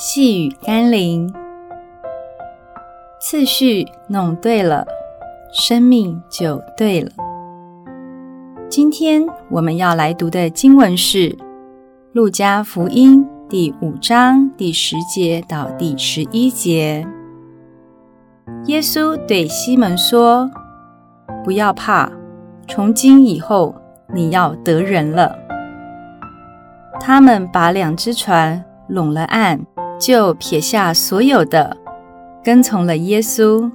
细雨甘霖，次序弄对了，生命就对了。今天我们要来读的经文是《路加福音》第五章第十节到第十一节。耶稣对西门说：“不要怕，从今以后你要得人了。”他们把两只船拢了岸。就撇下所有的，跟从了耶稣。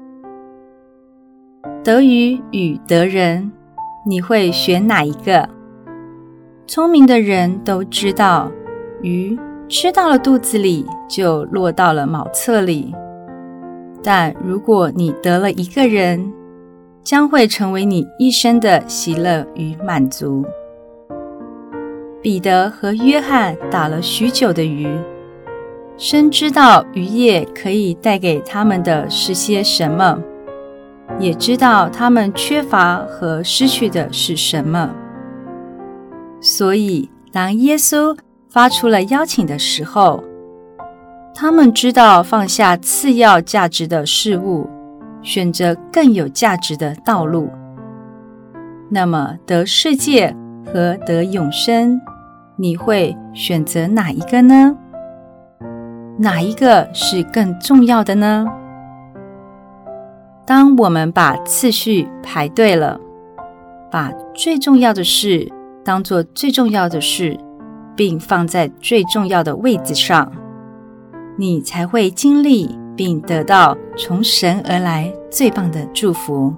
得鱼与得人，你会选哪一个？聪明的人都知道，鱼吃到了肚子里，就落到了茅厕里。但如果你得了一个人，将会成为你一生的喜乐与满足。彼得和约翰打了许久的鱼。深知道渔业可以带给他们的是些什么，也知道他们缺乏和失去的是什么。所以，当耶稣发出了邀请的时候，他们知道放下次要价值的事物，选择更有价值的道路。那么，得世界和得永生，你会选择哪一个呢？哪一个是更重要的呢？当我们把次序排对了，把最重要的事当做最重要的事，并放在最重要的位置上，你才会经历并得到从神而来最棒的祝福。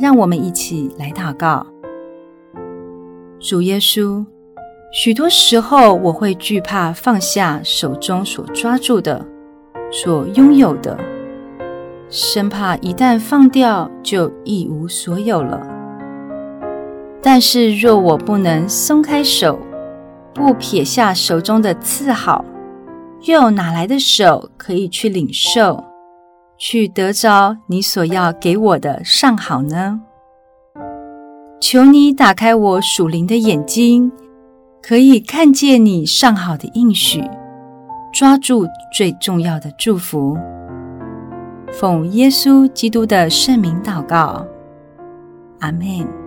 让我们一起来祷告，主耶稣。许多时候，我会惧怕放下手中所抓住的、所拥有的，生怕一旦放掉，就一无所有了。但是，若我不能松开手，不撇下手中的次好，又哪来的手可以去领受、去得着你所要给我的上好呢？求你打开我属灵的眼睛。可以看见你上好的应许，抓住最重要的祝福。奉耶稣基督的圣名祷告，阿门。